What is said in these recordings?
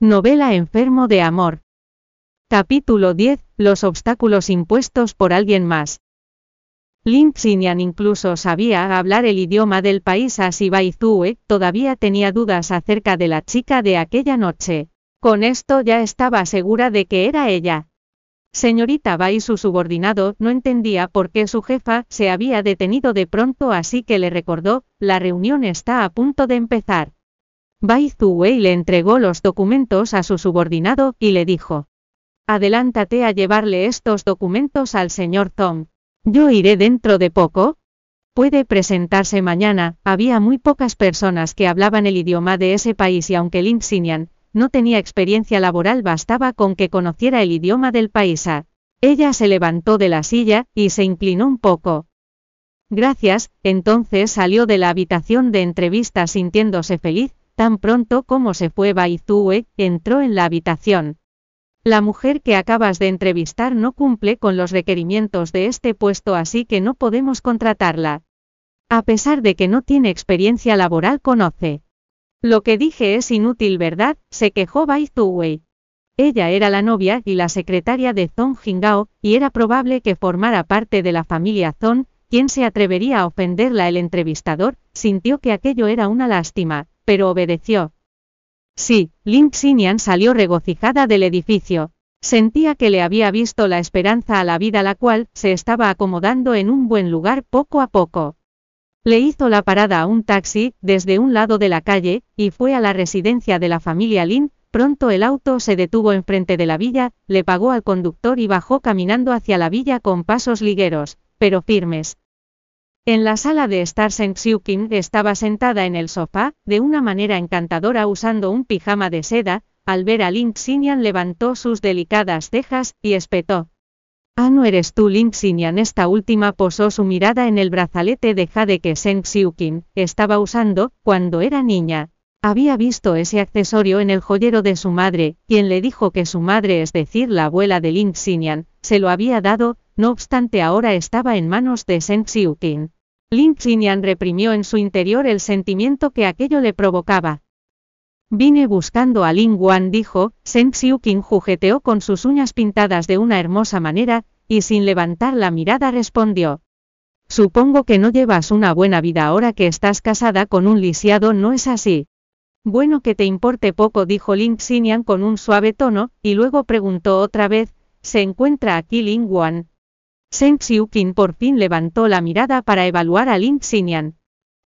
Novela Enfermo de Amor. Capítulo 10. Los obstáculos impuestos por alguien más. Lin Xinyan incluso sabía hablar el idioma del país así Baizue, todavía tenía dudas acerca de la chica de aquella noche. Con esto ya estaba segura de que era ella. Señorita Bai su subordinado no entendía por qué su jefa se había detenido de pronto así que le recordó, la reunión está a punto de empezar. Bai Zuwei le entregó los documentos a su subordinado y le dijo. Adelántate a llevarle estos documentos al señor Zong. Yo iré dentro de poco. Puede presentarse mañana, había muy pocas personas que hablaban el idioma de ese país y aunque Lin Xinyan no tenía experiencia laboral bastaba con que conociera el idioma del país. Ella se levantó de la silla y se inclinó un poco. Gracias, entonces salió de la habitación de entrevista sintiéndose feliz, Tan pronto como se fue Baizue, entró en la habitación. La mujer que acabas de entrevistar no cumple con los requerimientos de este puesto así que no podemos contratarla. A pesar de que no tiene experiencia laboral conoce. Lo que dije es inútil, ¿verdad? se quejó Bai Ella era la novia y la secretaria de Zong Jingao, y era probable que formara parte de la familia Zong, ¿quién se atrevería a ofenderla? El entrevistador sintió que aquello era una lástima, pero obedeció. Sí, Lin Xinyan salió regocijada del edificio. Sentía que le había visto la esperanza a la vida la cual se estaba acomodando en un buen lugar poco a poco. Le hizo la parada a un taxi desde un lado de la calle y fue a la residencia de la familia Lin. Pronto el auto se detuvo enfrente de la villa, le pagó al conductor y bajó caminando hacia la villa con pasos ligueros, pero firmes. En la sala de estar Seng Xiuqing estaba sentada en el sofá, de una manera encantadora usando un pijama de seda, al ver a Lin Xinyan levantó sus delicadas cejas, y espetó. Ah, no eres tú Lin Xinyan. Esta última posó su mirada en el brazalete de jade que Seng Xiuqing estaba usando, cuando era niña. Había visto ese accesorio en el joyero de su madre, quien le dijo que su madre, es decir, la abuela de Lin Xinyan, se lo había dado, no obstante ahora estaba en manos de Seng Xiuqing. Lin Xinyan reprimió en su interior el sentimiento que aquello le provocaba. Vine buscando a Lin Wan dijo, Seng Xiuqing jugueteó con sus uñas pintadas de una hermosa manera, y sin levantar la mirada respondió. Supongo que no llevas una buena vida ahora que estás casada con un lisiado, ¿no es así? Bueno que te importe poco, dijo Lin Xinyan con un suave tono, y luego preguntó otra vez, ¿se encuentra aquí Lin Wan? Seng Xiuqin por fin levantó la mirada para evaluar a Lin Xinyan.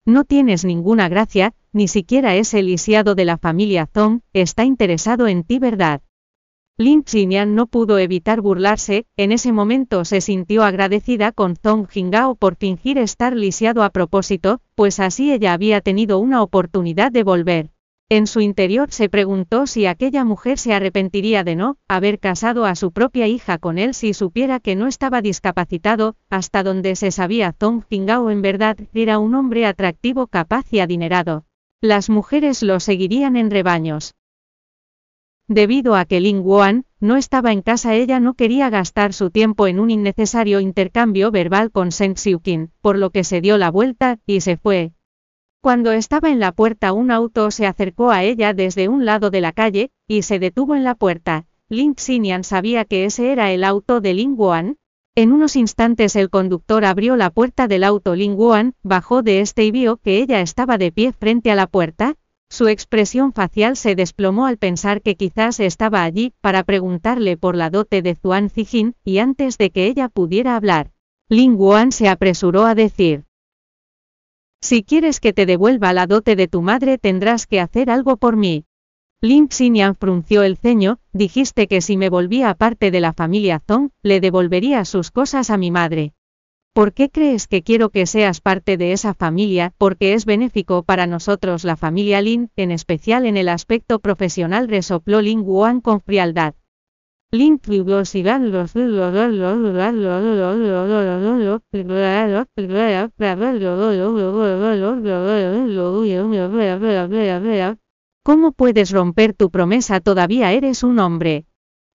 No tienes ninguna gracia, ni siquiera es el lisiado de la familia Zong, está interesado en ti, ¿verdad? Lin Xinyan no pudo evitar burlarse, en ese momento se sintió agradecida con Zong Jingao por fingir estar lisiado a propósito, pues así ella había tenido una oportunidad de volver. En su interior se preguntó si aquella mujer se arrepentiría de no haber casado a su propia hija con él si supiera que no estaba discapacitado, hasta donde se sabía Zong Jingao en verdad era un hombre atractivo capaz y adinerado. Las mujeres lo seguirían en rebaños. Debido a que Ling Wan no estaba en casa ella no quería gastar su tiempo en un innecesario intercambio verbal con Seng Xiuqin, por lo que se dio la vuelta y se fue, cuando estaba en la puerta un auto se acercó a ella desde un lado de la calle, y se detuvo en la puerta. Lin Xinyan sabía que ese era el auto de Ling Guan. En unos instantes el conductor abrió la puerta del auto Ling Guan, bajó de este y vio que ella estaba de pie frente a la puerta. Su expresión facial se desplomó al pensar que quizás estaba allí para preguntarle por la dote de Zuan Zijin, y antes de que ella pudiera hablar, Ling Guan se apresuró a decir, si quieres que te devuelva la dote de tu madre tendrás que hacer algo por mí. Lin Xinyan frunció el ceño, dijiste que si me volvía parte de la familia Zong, le devolvería sus cosas a mi madre. ¿Por qué crees que quiero que seas parte de esa familia? Porque es benéfico para nosotros la familia Lin, en especial en el aspecto profesional resopló Lin Wuan con frialdad. Link ¿Cómo puedes romper tu promesa? Todavía eres un hombre.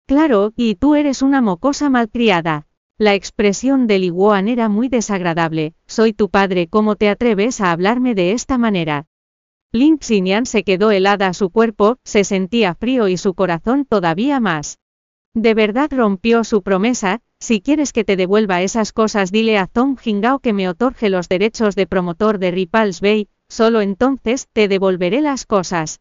Claro, y tú eres una mocosa malcriada. La expresión de Li era muy desagradable. Soy tu padre, ¿cómo te atreves a hablarme de esta manera? Lin Xinyan se quedó helada su cuerpo, se sentía frío y su corazón todavía más. De verdad rompió su promesa, si quieres que te devuelva esas cosas dile a Zong Jingao que me otorge los derechos de promotor de Ripples Bay, solo entonces te devolveré las cosas.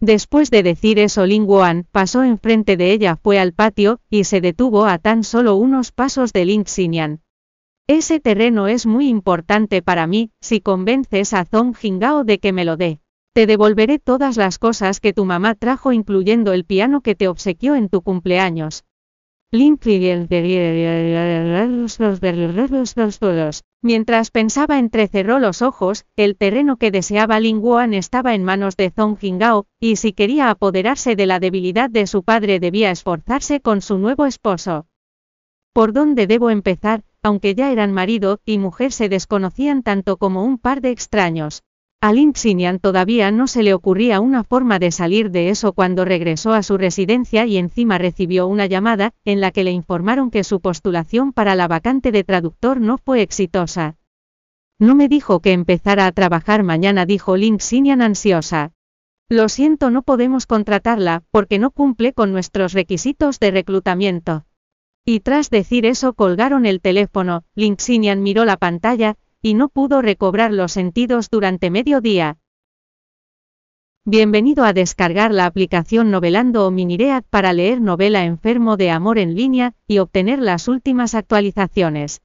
Después de decir eso Ling Wuan pasó enfrente de ella fue al patio, y se detuvo a tan solo unos pasos de Lin Xinyan. Ese terreno es muy importante para mí, si convences a Zong Jingao de que me lo dé. Te devolveré todas las cosas que tu mamá trajo incluyendo el piano que te obsequió en tu cumpleaños. Mientras pensaba entrecerró los ojos, el terreno que deseaba Ling Wuan estaba en manos de Zong Jingao, y si quería apoderarse de la debilidad de su padre debía esforzarse con su nuevo esposo. ¿Por dónde debo empezar? aunque ya eran marido y mujer se desconocían tanto como un par de extraños. A Lin Xinyan todavía no se le ocurría una forma de salir de eso cuando regresó a su residencia y encima recibió una llamada, en la que le informaron que su postulación para la vacante de traductor no fue exitosa. No me dijo que empezara a trabajar mañana, dijo Lin Xinyan ansiosa. Lo siento, no podemos contratarla, porque no cumple con nuestros requisitos de reclutamiento. Y tras decir eso colgaron el teléfono, Linxinian miró la pantalla, y no pudo recobrar los sentidos durante medio día. Bienvenido a descargar la aplicación Novelando o Miniread para leer novela Enfermo de Amor en línea, y obtener las últimas actualizaciones.